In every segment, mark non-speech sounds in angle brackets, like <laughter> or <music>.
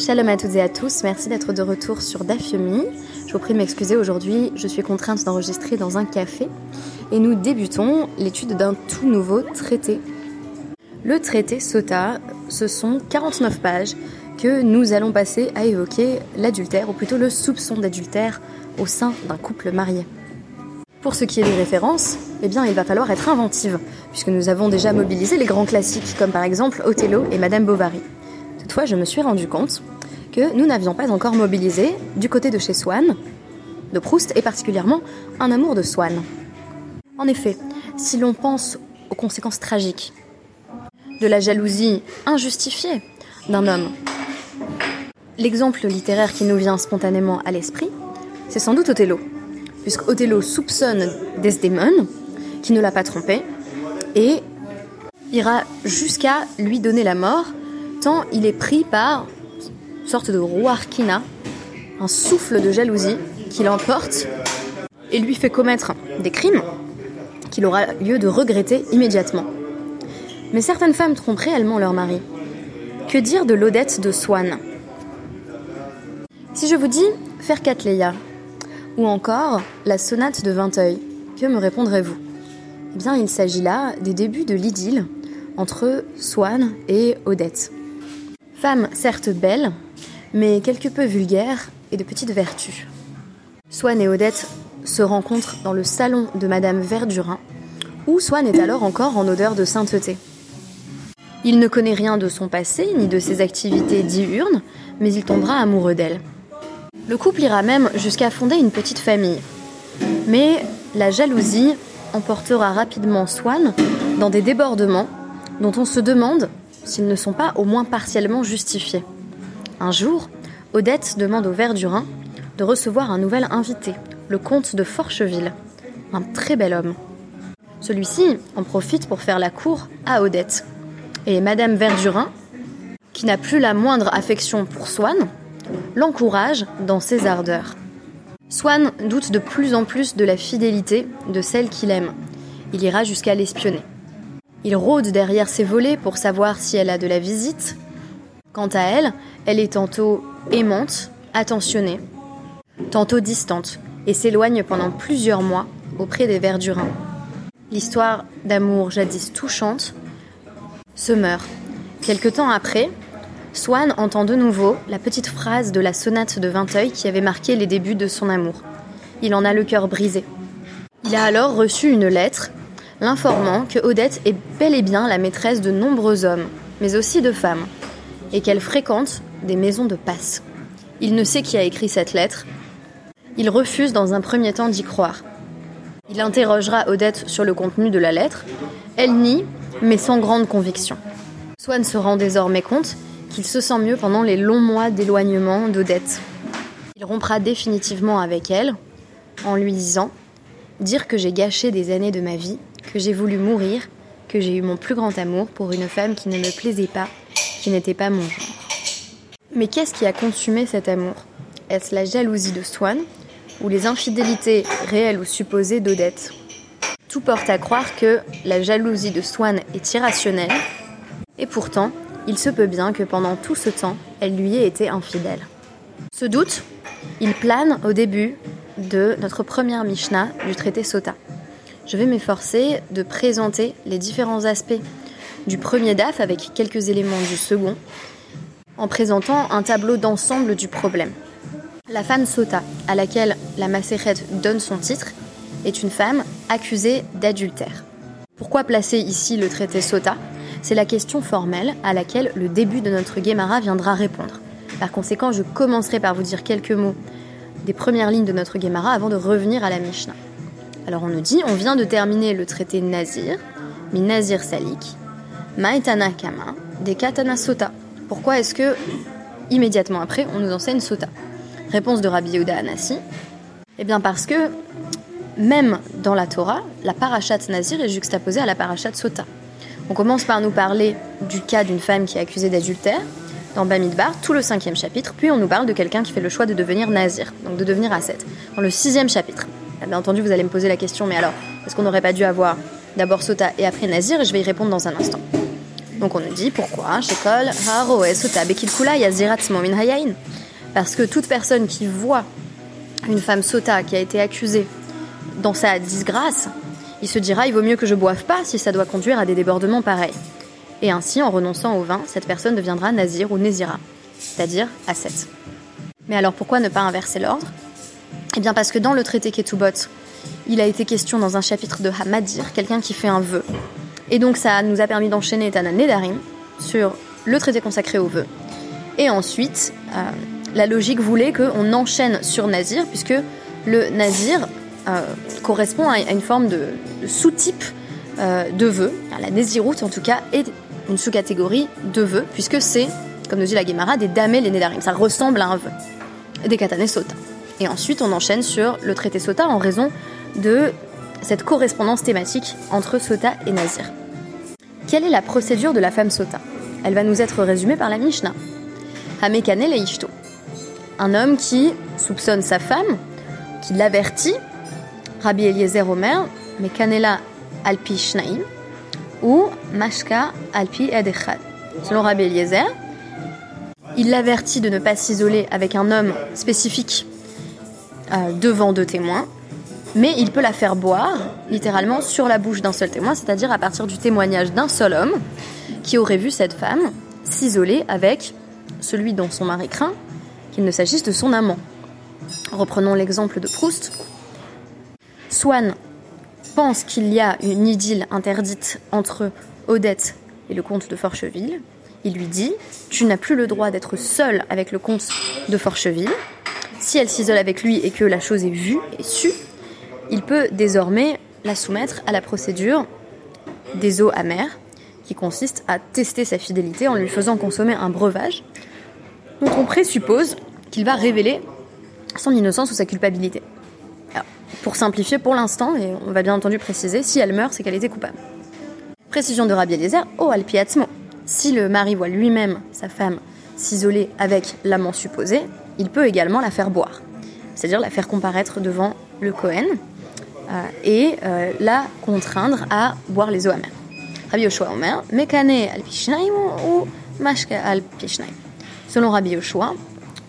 Shalom à toutes et à tous, merci d'être de retour sur Dafyomi. Je vous prie de m'excuser aujourd'hui, je suis contrainte d'enregistrer dans un café et nous débutons l'étude d'un tout nouveau traité. Le traité Sota, ce sont 49 pages que nous allons passer à évoquer l'adultère, ou plutôt le soupçon d'adultère au sein d'un couple marié. Pour ce qui est des références, eh bien, il va falloir être inventive, puisque nous avons déjà mobilisé les grands classiques, comme par exemple Othello et Madame Bovary. Toutefois, je me suis rendu compte nous n'avions pas encore mobilisé, du côté de chez Swann, de Proust, et particulièrement un amour de Swann. En effet, si l'on pense aux conséquences tragiques de la jalousie injustifiée d'un homme, l'exemple littéraire qui nous vient spontanément à l'esprit, c'est sans doute Othello, puisque Othello soupçonne Desdemone, qui ne l'a pas trompé, et ira jusqu'à lui donner la mort tant il est pris par sorte de rouarquina, un souffle de jalousie qui l'emporte et lui fait commettre des crimes qu'il aura lieu de regretter immédiatement. Mais certaines femmes trompent réellement leur mari. Que dire de l'Odette de Swann? Si je vous dis faire ou encore la sonate de Vinteuil, que me répondrez-vous? Eh bien, il s'agit là des débuts de l'idylle entre Swann et Odette. Femme certes belle, mais quelque peu vulgaire et de petite vertu. Swann et Odette se rencontrent dans le salon de Madame Verdurin, où Swann est alors encore en odeur de sainteté. Il ne connaît rien de son passé ni de ses activités diurnes, mais il tombera amoureux d'elle. Le couple ira même jusqu'à fonder une petite famille. Mais la jalousie emportera rapidement Swann dans des débordements dont on se demande s'ils ne sont pas au moins partiellement justifiés. Un jour, Odette demande au Verdurin de recevoir un nouvel invité, le comte de Forcheville, un très bel homme. Celui-ci en profite pour faire la cour à Odette. Et Madame Verdurin, qui n'a plus la moindre affection pour Swann, l'encourage dans ses ardeurs. Swann doute de plus en plus de la fidélité de celle qu'il aime. Il ira jusqu'à l'espionner. Il rôde derrière ses volets pour savoir si elle a de la visite. Quant à elle, elle est tantôt aimante, attentionnée, tantôt distante, et s'éloigne pendant plusieurs mois auprès des Verdurins. L'histoire d'amour jadis touchante se meurt. Quelque temps après, Swann entend de nouveau la petite phrase de la sonate de Vinteuil qui avait marqué les débuts de son amour. Il en a le cœur brisé. Il a alors reçu une lettre l'informant que Odette est bel et bien la maîtresse de nombreux hommes, mais aussi de femmes, et qu'elle fréquente des maisons de passe. Il ne sait qui a écrit cette lettre. Il refuse dans un premier temps d'y croire. Il interrogera Odette sur le contenu de la lettre. Elle nie, mais sans grande conviction. Swann se rend désormais compte qu'il se sent mieux pendant les longs mois d'éloignement d'Odette. Il rompra définitivement avec elle en lui disant Dire que j'ai gâché des années de ma vie que j'ai voulu mourir, que j'ai eu mon plus grand amour pour une femme qui ne me plaisait pas, qui n'était pas mon genre. Mais qu'est-ce qui a consumé cet amour? Est-ce la jalousie de Swann ou les infidélités réelles ou supposées d'Odette? Tout porte à croire que la jalousie de Swann est irrationnelle, et pourtant, il se peut bien que pendant tout ce temps, elle lui ait été infidèle. Ce doute, il plane au début de notre première Mishnah du traité Sota je vais m'efforcer de présenter les différents aspects du premier DAF avec quelques éléments du second, en présentant un tableau d'ensemble du problème. La femme Sota, à laquelle la Maseret donne son titre, est une femme accusée d'adultère. Pourquoi placer ici le traité Sota? C'est la question formelle à laquelle le début de notre Guémara viendra répondre. Par conséquent, je commencerai par vous dire quelques mots des premières lignes de notre Guémara avant de revenir à la Mishnah. Alors on nous dit, on vient de terminer le traité Nazir, mi Nazir Salik, Maetana Kama, des Katana Sota. Pourquoi est-ce que, immédiatement après, on nous enseigne Sota Réponse de Rabbi Yehuda Anassi. Eh bien parce que, même dans la Torah, la parachat Nazir est juxtaposée à la parachat Sota. On commence par nous parler du cas d'une femme qui est accusée d'adultère, dans Bamidbar, tout le cinquième chapitre, puis on nous parle de quelqu'un qui fait le choix de devenir nazir, donc de devenir ascète, dans le sixième chapitre. Bien entendu, vous allez me poser la question, mais alors, est-ce qu'on n'aurait pas dû avoir d'abord Sota et après Nazir? Et je vais y répondre dans un instant. Donc on nous dit pourquoi Hayain. Parce que toute personne qui voit une femme sota qui a été accusée dans sa disgrâce, il se dira il vaut mieux que je boive pas si ça doit conduire à des débordements pareils. Et ainsi, en renonçant au vin, cette personne deviendra nazir ou nézira, c'est-à-dire ascète. Mais alors pourquoi ne pas inverser l'ordre? Eh bien parce que dans le traité Ketubot, il a été question dans un chapitre de Hamadir, quelqu'un qui fait un vœu. Et donc ça nous a permis d'enchaîner Tana Nedarim sur le traité consacré au vœu. Et ensuite, euh, la logique voulait qu'on enchaîne sur Nazir, puisque le Nazir euh, correspond à une forme de, sous-type euh, de vœu. La Naziroute, en tout cas, est une sous-catégorie de vœux, puisque c'est, comme nous dit la Gemara, des damés les Nedarim. Ça ressemble à un vœu. Des katanes sota. Et ensuite, on enchaîne sur le traité sota en raison de cette correspondance thématique entre sota et nazir. Quelle est la procédure de la femme sota? Elle va nous être résumée par la Mishnah. Hamekane un homme qui soupçonne sa femme, qui l'avertit, Rabbi Eliezer Omer, mais Kanela Alpi Shnaim, ou Mashka Alpi Edechad. Selon Rabbi Eliezer, il l'avertit de ne pas s'isoler avec un homme spécifique euh, devant deux témoins, mais il peut la faire boire, littéralement, sur la bouche d'un seul témoin, c'est-à-dire à partir du témoignage d'un seul homme qui aurait vu cette femme s'isoler avec celui dont son mari craint, qu'il ne s'agisse de son amant. Reprenons l'exemple de Proust. Swann pense qu'il y a une idylle interdite entre Odette et le comte de Forcheville. Il lui dit Tu n'as plus le droit d'être seul avec le comte de Forcheville. Si elle s'isole avec lui et que la chose est vue et sue, il peut désormais la soumettre à la procédure des eaux amères, qui consiste à tester sa fidélité en lui faisant consommer un breuvage dont on présuppose qu'il va révéler son innocence ou sa culpabilité. pour simplifier pour l'instant, et on va bien entendu préciser, si elle meurt, c'est qu'elle était coupable. Précision de Rabbi Eliezer, oh alpiatmo. Si le mari voit lui-même sa femme s'isoler avec l'amant supposé, il peut également la faire boire, c'est-à-dire la faire comparaître devant le Cohen et euh, la contraindre à boire les eaux amères. Rabbi Yoshua Omer, Mekane al ou Mashka al Selon Rabbi Yoshua,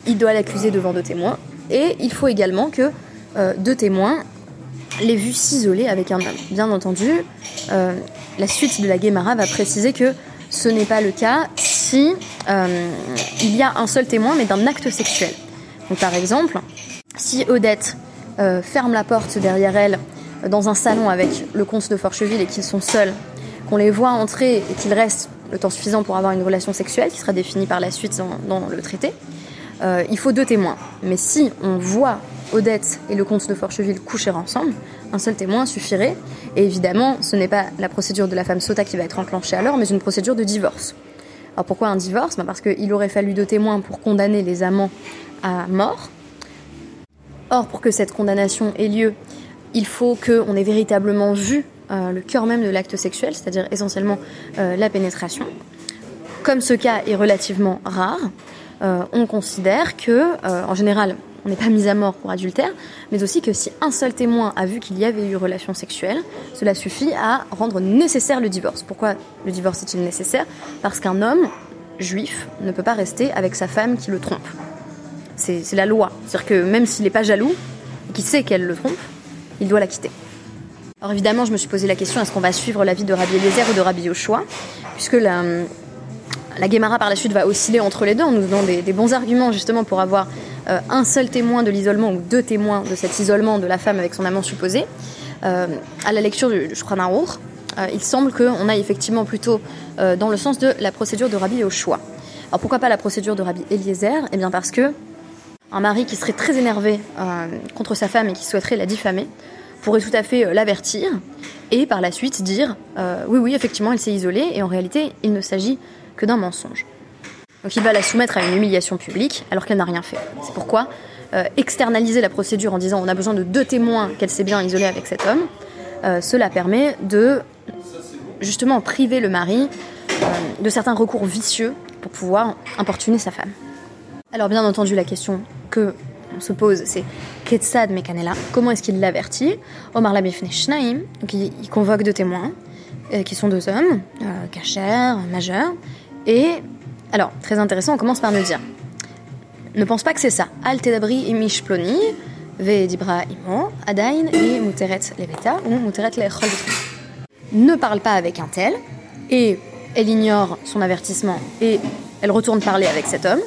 il doit l'accuser devant deux témoins, et il faut également que euh, deux témoins l'aient vu s'isoler avec un homme. Bien entendu, euh, la suite de la Guémara va préciser que ce n'est pas le cas si euh, il y a un seul témoin, mais d'un acte sexuel. Donc par exemple, si Odette ferme la porte derrière elle dans un salon avec le comte de Forcheville et qu'ils sont seuls, qu'on les voit entrer et qu'ils restent le temps suffisant pour avoir une relation sexuelle qui sera définie par la suite dans, le traité. Euh, il faut deux témoins. Mais si on voit Odette et le comte de Forcheville coucher ensemble, un seul témoin suffirait. Et évidemment, ce n'est pas la procédure de la femme sota qui va être enclenchée alors, mais une procédure de divorce. Alors pourquoi un divorce? Ben Parce qu'il aurait fallu deux témoins pour condamner les amants à mort. Or, pour que cette condamnation ait lieu, il faut qu'on ait véritablement vu euh, le cœur même de l'acte sexuel, c'est-à-dire essentiellement euh, la pénétration. Comme ce cas est relativement rare, euh, on considère que, en général, on n'est pas mis à mort pour adultère, mais aussi que si un seul témoin a vu qu'il y avait eu relation sexuelle, cela suffit à rendre nécessaire le divorce. Pourquoi le divorce est-il nécessaire? Parce qu'un homme juif ne peut pas rester avec sa femme qui le trompe. C'est la loi. C'est-à-dire que même s'il n'est pas jaloux, et qu'il sait qu'elle le trompe, il doit la quitter. Alors évidemment, je me suis posé la question est-ce qu'on va suivre l'avis de Rabbi Eliezer ou de Rabbi Yoshua? Puisque la, la Guémara par la suite va osciller entre les deux en nous donnant des, bons arguments justement pour avoir euh, un seul témoin de l'isolement ou deux témoins de cet isolement de la femme avec son amant supposé. Euh, à la lecture du, du euh, il semble qu'on aille effectivement plutôt dans le sens de la procédure de Rabbi Yoshua. Alors pourquoi pas la procédure de Rabbi Eliezer? Eh bien parce que un mari qui serait très énervé contre sa femme et qui souhaiterait la diffamer pourrait tout à fait euh, l'avertir et par la suite dire euh, oui, oui, effectivement, elle s'est isolée et en réalité, il ne s'agit que d'un mensonge. Donc il va la soumettre à une humiliation publique alors qu'elle n'a rien fait. C'est pourquoi euh, externaliser la procédure en disant on a besoin de deux témoins qu'elle s'est bien isolée avec cet homme, cela permet de justement priver le mari de certains recours vicieux pour pouvoir importuner sa femme. Alors bien entendu la question que on se pose, c'est Ketsad Mekanela, comment est-ce qu'il l'avertit? Omar Labifne Shnaim, donc il, convoque deux témoins, qui sont deux hommes, cachers, majeurs. Et alors, très intéressant, on commence par nous dire ne pense pas que c'est ça. Al tedabri imish ploni, ve dibra adain et muteret leveta ou muteret lechol Ne parle pas avec un tel, et elle ignore son avertissement et elle retourne parler avec cet homme.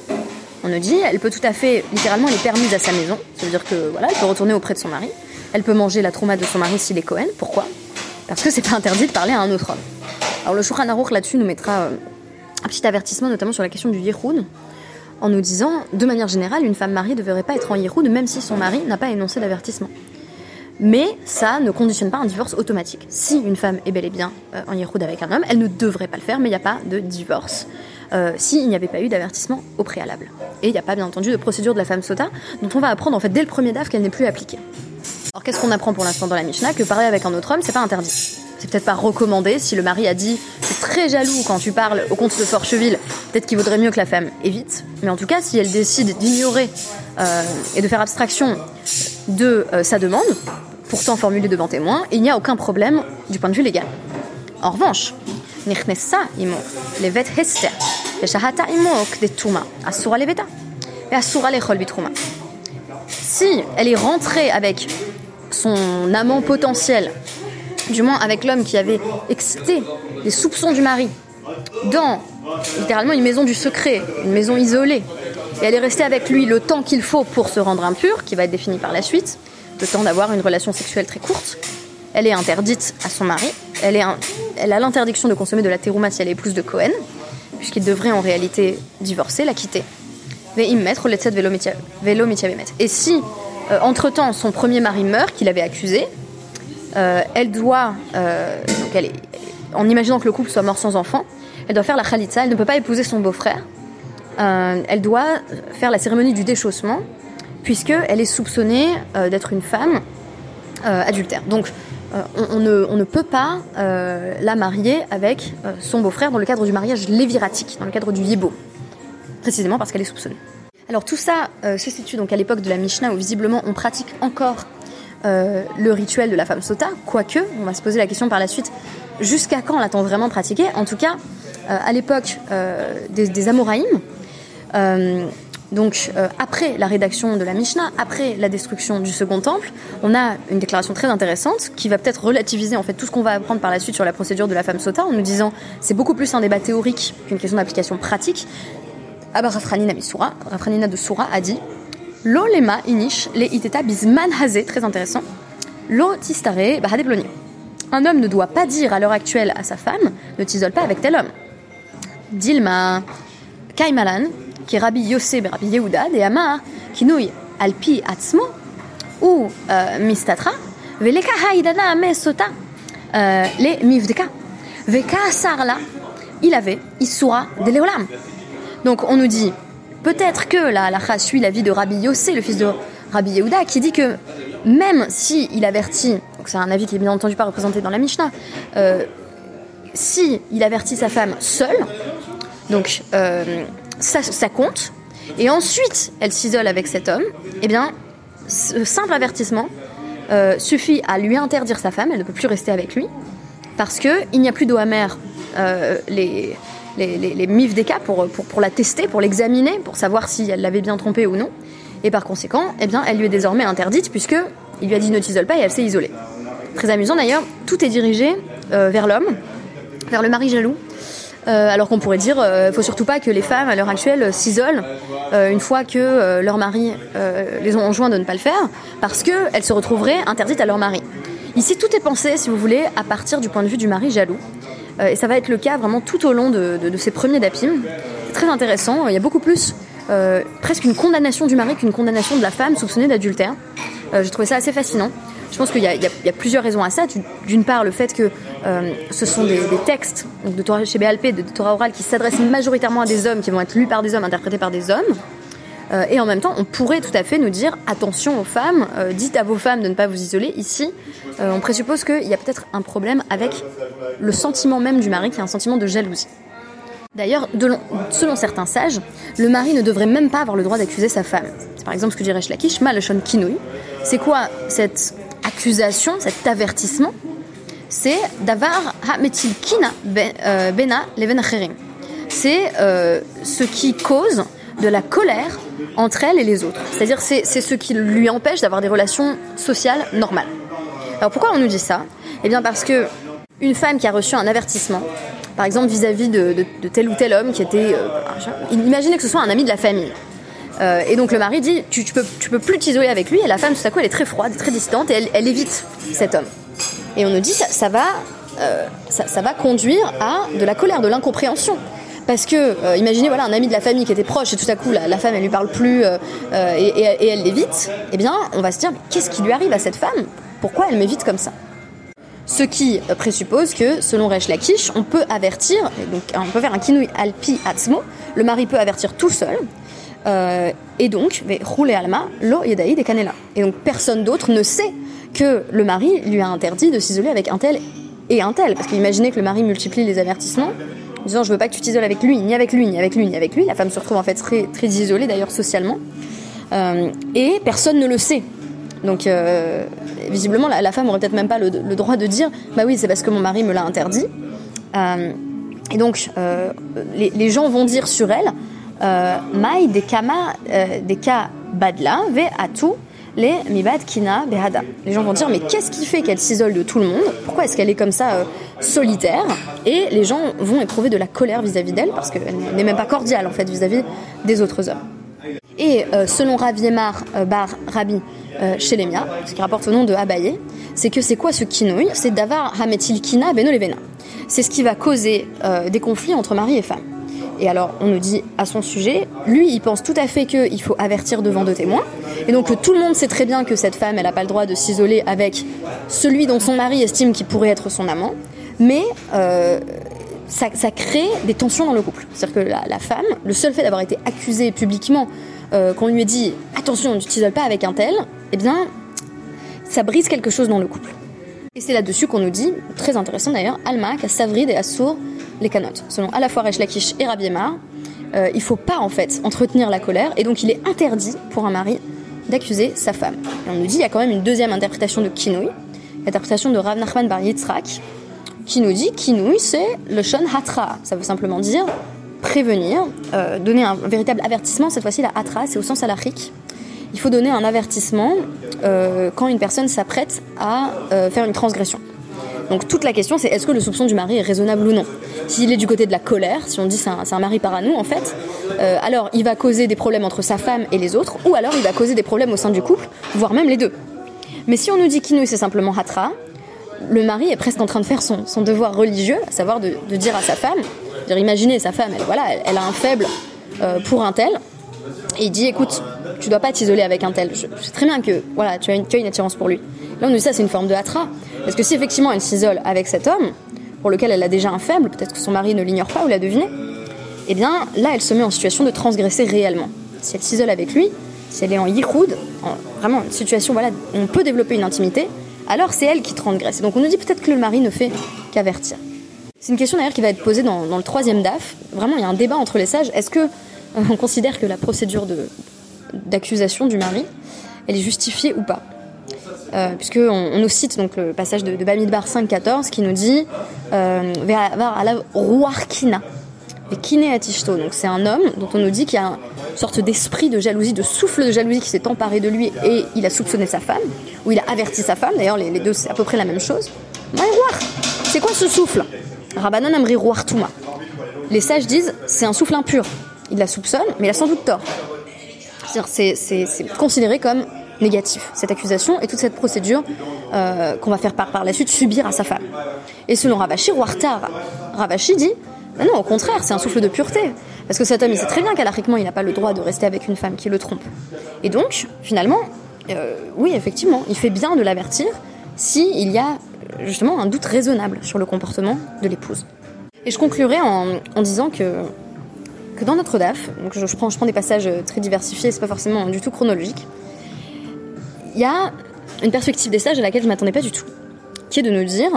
On nous dit, elle peut tout à fait, littéralement, elle est à sa maison. Ça veut dire que voilà, elle peut retourner auprès de son mari. Elle peut manger la trauma de son mari s'il est Cohen. Pourquoi? Parce que c'est pas interdit de parler à un autre homme. Alors le Shulchan Aruch là-dessus nous mettra euh, un petit avertissement, notamment sur la question du Yehoud, en nous disant, de manière générale, une femme mariée ne devrait pas être en Yehoud, même si son mari n'a pas énoncé d'avertissement. Mais ça ne conditionne pas un divorce automatique. Si une femme est bel et bien euh, en Yehoud avec un homme, elle ne devrait pas le faire, mais il n'y a pas de divorce. Euh, s'il n'y avait pas eu d'avertissement au préalable. Et il n'y a pas bien entendu de procédure de la femme sota, dont on va apprendre en fait dès le premier DAF qu'elle n'est plus appliquée. Alors qu'est-ce qu'on apprend pour l'instant dans la Mishnah Que parler avec un autre homme, c'est pas interdit c'est peut-être pas recommandé. Si le mari a dit c'est très jaloux quand tu parles au comte de Forcheville, peut-être qu'il vaudrait mieux que la femme évite. Mais en tout cas, si elle décide d'ignorer euh, et de faire abstraction de euh, sa demande, pourtant formulée devant témoin, il n'y a aucun problème du point de vue légal. En revanche, Si elle est rentrée avec son amant potentiel du moins avec l'homme qui avait excité les soupçons du mari, dans littéralement une maison du secret, une maison isolée. Et elle est restée avec lui le temps qu'il faut pour se rendre impure, qui va être défini par la suite, le temps d'avoir une relation sexuelle très courte. Elle est interdite à son mari. Elle, est elle a l'interdiction de consommer de la terouma si elle est épouse de Cohen, puisqu'il devrait en réalité divorcer, la quitter. mettre Et si, euh, entre-temps, son premier mari meurt, qu'il avait accusé, euh, elle doit, euh, donc elle est, en imaginant que le couple soit mort sans enfant, elle doit faire la khalitza, elle ne peut pas épouser son beau-frère. Elle doit faire la cérémonie du déchaussement, puisqu'elle est soupçonnée d'être une femme adultère. Donc, on, ne, on, ne, peut pas la marier avec son beau-frère dans le cadre du mariage léviratique, dans le cadre du yibo, précisément parce qu'elle est soupçonnée. Alors tout ça se situe donc à l'époque de la Mishnah où visiblement on pratique encore euh, le rituel de la femme sota, quoique, on va se poser la question par la suite, jusqu'à quand l'a-t-on vraiment pratiqué? En tout cas, euh, à l'époque euh, des, des donc après la rédaction de la Mishnah, après la destruction du second temple, on a une déclaration très intéressante qui va peut-être relativiser en fait tout ce qu'on va apprendre par la suite sur la procédure de la femme sota en nous disant c'est beaucoup plus un débat théorique qu'une question d'application pratique. Abba Rafranina Rafranina de Soura a dit Lo lema inish le iteta bisman hazé, très intéressant. Lo tistare bahadebloni. Un homme ne doit pas dire à l'heure actuelle à sa femme ne t'isole pas avec tel homme. Dilma Kaimalan, qui est Rabbi Yosef Rabbi Yehuda, de Amar, qui nouille alpi atzmo, ou euh, mistatra, veleka haidana me sota, euh, le mivdeka. Veka sarla, il avait Isura de Leolam. Donc on nous dit Peut-être que la halakha suit la vie de Rabbi Yossé, le fils de Rabbi Yehuda, qui dit que même si il avertit, donc c'est un avis qui est bien entendu pas représenté dans la Mishnah, euh, si il avertit sa femme seule, donc ça, compte, et ensuite elle s'isole avec cet homme, eh bien, ce simple avertissement euh, suffit à lui interdire sa femme, elle ne peut plus rester avec lui, parce qu'il n'y a plus d'eau amère. les, les, des cas pour, la tester, pour l'examiner, pour savoir si elle l'avait bien trompée ou non. Et par conséquent, eh bien, elle lui est désormais interdite puisque il lui a dit ne t'isole pas et elle s'est isolée. Très amusant d'ailleurs, tout est dirigé euh, vers l'homme, vers le mari jaloux. Euh, alors qu'on pourrait dire, euh, faut surtout pas que les femmes à l'heure actuelle s'isolent une fois que leur mari les ont enjoints de ne pas le faire, parce qu'elles se retrouveraient interdites à leur mari. Ici, tout est pensé, si vous voulez, à partir du point de vue du mari jaloux. Euh, et ça va être le cas vraiment tout au long de, ces premiers dapim. Très intéressant. Il y a beaucoup plus, euh, presque une condamnation du mari qu'une condamnation de la femme soupçonnée d'adultère. Euh, J'ai trouvé ça assez fascinant. Je pense qu'il y, a plusieurs raisons à ça. D'une part, le fait que ce sont des, textes de Torah chez BLP, de, Torah orale, qui s'adressent majoritairement à des hommes, qui vont être lus par des hommes, interprétés par des hommes. Euh, et en même temps, on pourrait tout à fait nous dire attention aux femmes, euh, dites à vos femmes de ne pas vous isoler. Ici, euh, on présuppose qu'il y a peut-être un problème avec le sentiment même du mari, qui est un sentiment de jalousie. D'ailleurs, selon certains sages, le mari ne devrait même pas avoir le droit d'accuser sa femme. C'est par exemple ce que dirait Shlakish, Malachon Kinouï. C'est quoi cette accusation, cet avertissement c'est ha'metil kina euh, C'est euh, ce qui cause de la colère entre elle et les autres. C'est-à-dire c'est ce qui lui empêche d'avoir des relations sociales normales. Alors pourquoi on nous dit ça? Eh bien parce que une femme qui a reçu un avertissement, par exemple vis-à-vis de, tel ou tel homme qui était... Euh, imaginez que ce soit un ami de la famille. Euh, et donc le mari dit tu, peux, tu peux plus t'isoler avec lui. Et la femme tout à coup elle est très froide, très distante et elle, évite cet homme. Et on nous dit ça, va, euh, ça, va conduire à de la colère, de l'incompréhension. Parce que, euh, imaginez voilà un ami de la famille qui était proche et tout à coup la, femme elle lui parle plus et, elle l'évite, eh bien on va se dire qu'est-ce qui lui arrive à cette femme? Pourquoi elle m'évite comme ça? Ce qui présuppose que, selon Resh Lakish, on peut avertir, donc on peut faire un kinui alpi atzmo, le mari peut avertir tout seul, euh, et donc, rouler alma, lo yedaï des canela. Et donc, personne d'autre ne sait que le mari lui a interdit de s'isoler avec un tel et un tel. Parce qu'imaginez que le mari multiplie les avertissements, en disant je veux pas que tu t'isoles avec lui, ni avec lui, ni avec lui, ni avec lui. La femme se retrouve en fait très, très isolée d'ailleurs socialement. Euh, et personne ne le sait. Donc, euh, visiblement, la, femme aurait peut-être même pas le, droit de dire Bah oui, c'est parce que mon mari me l'a interdit. et donc, les, gens vont dire sur elle Mai de kama euh, badla ve atu les mibad kina behada. Les gens vont dire mais qu'est-ce qui fait qu'elle s'isole de tout le monde? Pourquoi est-ce qu'elle est comme ça euh, solitaire? Et les gens vont éprouver de la colère vis-à-vis d'elle parce qu'elle n'est même pas cordiale en fait vis-à-vis des autres hommes. Et selon Rav Yemar bar Rabbi chez Lemia, ce qui rapporte au nom de Abaye, c'est que c'est quoi ce kinouï C'est davar hametil kina beno levena. C'est ce qui va causer des conflits entre mari et femme. Et alors, on nous dit à son sujet, lui, il pense tout à fait qu'il faut avertir devant deux témoins. Et donc, tout le monde sait très bien que cette femme, elle n'a pas le droit de s'isoler avec celui dont son mari estime qu'il pourrait être son amant. Mais euh, ça, crée des tensions dans le couple. C'est-à-dire que la, femme, le seul fait d'avoir été accusée publiquement, euh, qu'on lui ait dit attention, ne t'isoles pas avec un tel, eh bien, ça brise quelque chose dans le couple. Et c'est là-dessus qu'on nous dit, très intéressant d'ailleurs, Alma, Savrid et Assour les canotes. Selon à la fois et Rabbi euh, il faut pas en fait entretenir la colère et donc il est interdit pour un mari d'accuser sa femme. On nous dit il y a quand même une deuxième interprétation de Kinouï, l'interprétation de Rav Nachman Bar Yitzhak, qui nous dit Kinouï c'est le shon hatra. Ça veut simplement dire prévenir, euh, donner un, véritable avertissement. Cette fois-ci la hatra c'est au sens alarique. Il faut donner un avertissement euh, quand une personne s'apprête à euh, faire une transgression. Donc toute la question c'est est-ce que le soupçon du mari est raisonnable ou non? S'il est du côté de la colère, si on dit c'est un, mari parano en fait, euh, alors il va causer des problèmes entre sa femme et les autres, ou alors il va causer des problèmes au sein du couple, voire même les deux. Mais si on nous dit qu'Inouï c'est simplement Hatra, le mari est presque en train de faire son, devoir religieux, à savoir de, dire à sa femme, dire imaginez sa femme, elle, voilà, elle, a un faible pour un tel, et il dit écoute, tu dois pas t'isoler avec un tel. Je, sais très bien que voilà, tu as une, attirance pour lui. Là, on nous dit ça, c'est une forme de hatra. Parce que si effectivement elle s'isole avec cet homme, pour lequel elle a déjà un faible, peut-être que son mari ne l'ignore pas ou l'a deviné, eh bien là, elle se met en situation de transgresser réellement. Si elle s'isole avec lui, si elle est en yichoud, en vraiment une situation voilà, où on peut développer une intimité, alors c'est elle qui transgresse. donc on nous dit peut-être que le mari ne fait qu'avertir. C'est une question d'ailleurs qui va être posée dans, le troisième DAF. Vraiment, il y a un débat entre les sages. Est-ce que on considère que la procédure d'accusation du mari, elle est justifiée ou pas euh, puisqu'on on nous cite donc le passage de, de Bamidbar 5.14 qui nous dit euh. Donc c'est un homme dont on nous dit qu'il y a une sorte d'esprit de jalousie, de souffle de jalousie qui s'est emparé de lui et il a soupçonné sa femme, ou il a averti sa femme, d'ailleurs les, deux c'est à peu près la même chose. C'est quoi ce souffle? Les sages disent c'est un souffle impur. Il la soupçonne, mais il a sans doute tort. C'est considéré comme négatif, cette accusation et toute cette procédure euh, qu'on va faire par, par la suite subir à sa femme. Et selon Ravashi, Wartar, Ravashi dit non, au contraire, c'est un souffle de pureté. Parce que cet homme, il sait très bien qu'alariquement, il n'a pas le droit de rester avec une femme qui le trompe. Et donc, finalement, euh, oui, effectivement, il fait bien de l'avertir s'il y a justement un doute raisonnable sur le comportement de l'épouse. Et je conclurai en disant que, que dans notre DAF, donc je, prends, je prends des passages très diversifiés, c'est pas forcément du tout chronologique, il y a une perspective des sages à laquelle je m'attendais pas du tout, qui est de nous dire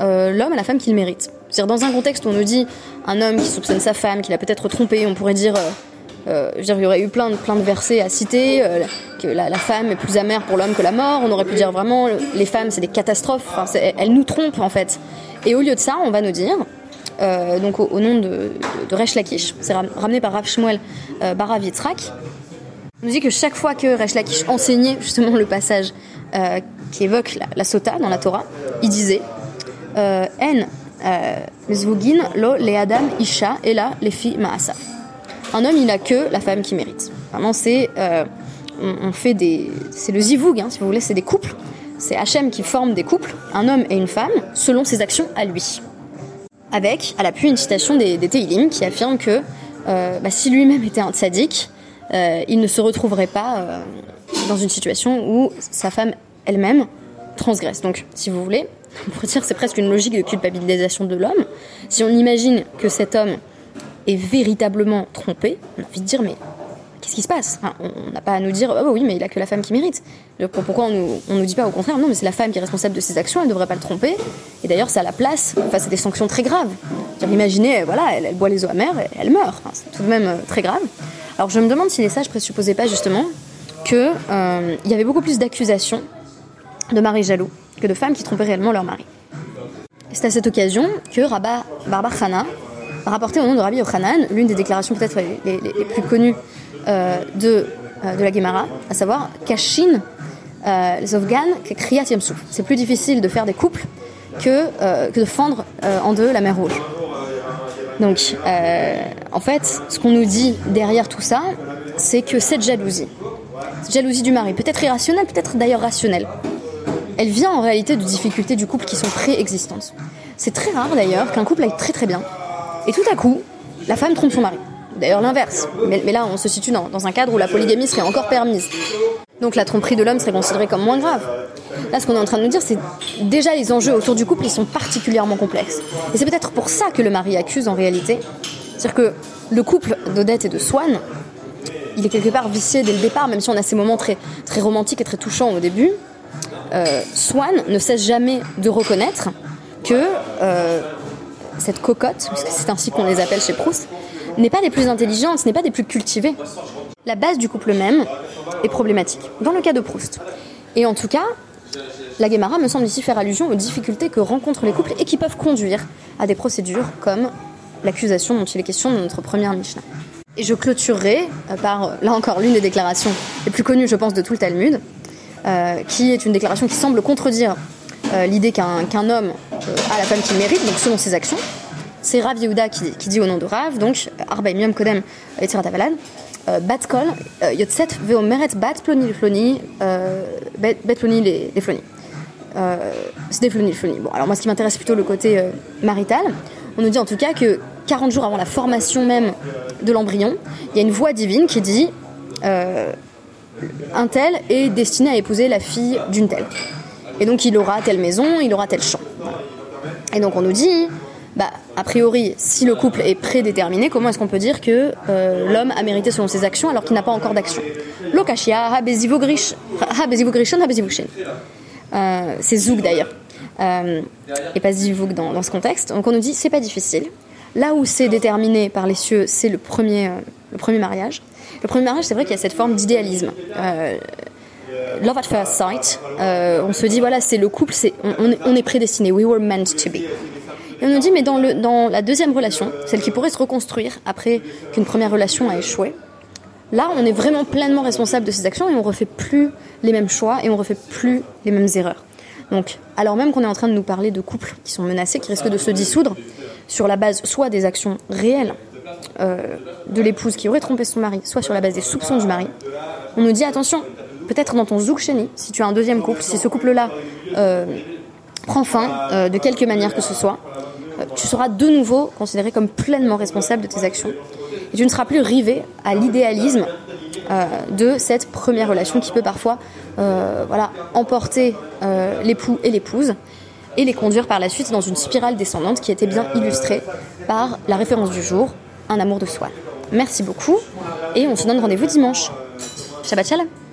euh, l'homme à la femme qu'il mérite. C'est-à-dire dans un contexte où on nous dit un homme qui soupçonne sa femme, qu'il a peut-être trompé, on pourrait dire euh, Euh, il y aurait eu plein de, plein de versets à citer, euh, que la, femme est plus amère pour l'homme que la mort. On aurait pu dire vraiment, les femmes, c'est des catastrophes. Enfin, elles nous trompent en fait. Et au lieu de ça, on va nous dire, euh, donc au, nom de, de, Resh Lakish, c'est ram- ramené par Rav Shmuel euh, Barav on nous dit que chaque fois que Resh Lakish enseignait <laughs> justement le passage euh, qui évoque la, la sota dans la Torah, il disait En zvugin lo le adam isha et filles maasa. Un homme, il a que la femme qui mérite. Vraiment, c'est on, on fait des, c'est le zivug, hein, si vous voulez, c'est des couples. C'est Hachem qui forme des couples, un homme et une femme, selon ses actions à lui. Avec, à l'appui, une citation des, des qui affirme que euh, bah, si lui-même était un tzaddik, euh, il ne se retrouverait pas euh, dans une situation où sa femme elle-même transgresse. Donc, si vous voulez, on pourrait dire que c'est presque une logique de culpabilisation de l'homme. Si on imagine que cet homme est véritablement trompé, on a envie de dire mais qu'est-ce qui se passe On n'a pas à nous dire oh oui mais il a que la femme qui mérite. Pourquoi on nous, on nous dit pas au contraire non mais c'est la femme qui est responsable de ses actions, elle ne devrait pas le tromper. Et d'ailleurs c'est à la place, enfin c'est des sanctions très graves. Imaginez voilà elle, boit les eaux amères, et elle meurt. C'est tout de même euh, très grave. Alors je me demande si les sages présupposaient pas justement que euh, y avait beaucoup plus d'accusations de maris jaloux que de femmes qui trompaient réellement leur mari. C'est à cette occasion que Rabba Barbar Khana a rapporté au nom de Rabbi Yochanan l'une des déclarations peut-être les, plus connues euh, de, euh, de la Gemara, à savoir Kashin euh, Zovgan Kriyat Yamsuf. C'est plus difficile de faire des couples que, euh, que de fendre euh, en deux la mer Rouge. Donc, euh, en fait, ce qu'on nous dit derrière tout ça, c'est que cette jalousie, cette jalousie du mari, peut-être irrationnelle, peut-être d'ailleurs rationnelle, elle vient en réalité de difficultés du couple qui sont préexistantes. C'est très rare d'ailleurs qu'un couple aille très très bien, et tout à coup, la femme trompe son mari. D'ailleurs l'inverse, mais, là on se situe dans, dans un cadre où la polygamie serait encore permise. Donc la tromperie de l'homme serait considérée comme moins grave. Là, ce qu'on est en train de nous dire, c'est déjà les enjeux autour du couple, ils sont particulièrement complexes. Et c'est peut-être pour ça que le mari accuse en réalité. C'est-à-dire que le couple d'Odette et de Swan, il est quelque part vicié dès le départ, même si on a ces moments très, très romantiques et très touchants au début. Euh, Swan ne cesse jamais de reconnaître que euh, cette cocotte, parce que c'est ainsi qu'on les appelle chez Proust, n'est pas des plus intelligentes, n'est pas des plus cultivées. La base du couple même est problématique, dans le cas de Proust. Et en tout cas, la Guémara me semble ici faire allusion aux difficultés que rencontrent les couples et qui peuvent conduire à des procédures comme l'accusation dont il est question dans notre première Mishnah. Et je clôturerai euh, par, là encore, l'une des déclarations les plus connues, je pense, de tout le Talmud, euh, qui est une déclaration qui semble contredire euh, l'idée qu'un homme a la femme qu'il mérite, donc selon ses actions. C'est Rav Yehuda qui, qui dit au nom de Rav, donc Yom Kodem Etzirat Avalan, euh, Bat Kol, euh, Yotzet Veomeret Bat Ploni Floni, euh, Bet Ploni les Floni. Euh, c'est des Floni Floni. Bon, alors moi ce qui m'intéresse plutôt le côté euh, marital. On nous dit en tout cas que 40 jours avant la formation même de l'embryon, il y a une voix divine qui dit euh, un tel est destiné à épouser la fille d'une telle. Et donc il aura telle maison, il aura tel champ. Et donc on nous dit, bah, a priori, si le couple est prédéterminé, comment est-ce qu'on peut dire que euh, l'homme a mérité selon ses actions alors qu'il n'a pas encore d'action? Euh, C'est zouk d'ailleurs. Euh, et pas zivouk dans, dans ce contexte. Donc on nous dit, c'est pas difficile. Là où c'est déterminé par les cieux, c'est le premier, euh, le premier mariage. Le premier mariage, c'est vrai qu'il y a cette forme d'idéalisme. Love at first sight. On se dit voilà, c'est le couple, on, on est prédestiné. We were meant to be. Et on nous dit mais dans le dans la deuxième relation, celle qui pourrait se reconstruire après qu'une première relation a échoué, là on est vraiment pleinement responsable de ses actions et on refait plus les mêmes choix et on refait plus les mêmes erreurs. Donc alors même qu'on est en train de nous parler de couples qui sont menacés, qui risquent de se dissoudre sur la base soit des actions réelles euh, de l'épouse qui aurait trompé son mari, soit sur la base des soupçons du mari, on nous dit attention, peut-être dans ton zouk chéni, si tu as un deuxième couple, si ce couple-là euh, prend fin euh, de quelque manière que ce soit, euh, tu seras de nouveau considéré comme pleinement responsable de tes actions. Et tu ne seras plus rivé à l'idéalisme euh, de cette première relation qui peut parfois voilà, emporter l'époux et l'épouse et les conduire par la suite dans une spirale descendante qui était bien illustrée par la référence du jour, un amour de soi. Merci beaucoup et on se donne rendez-vous dimanche. Shabbat shalom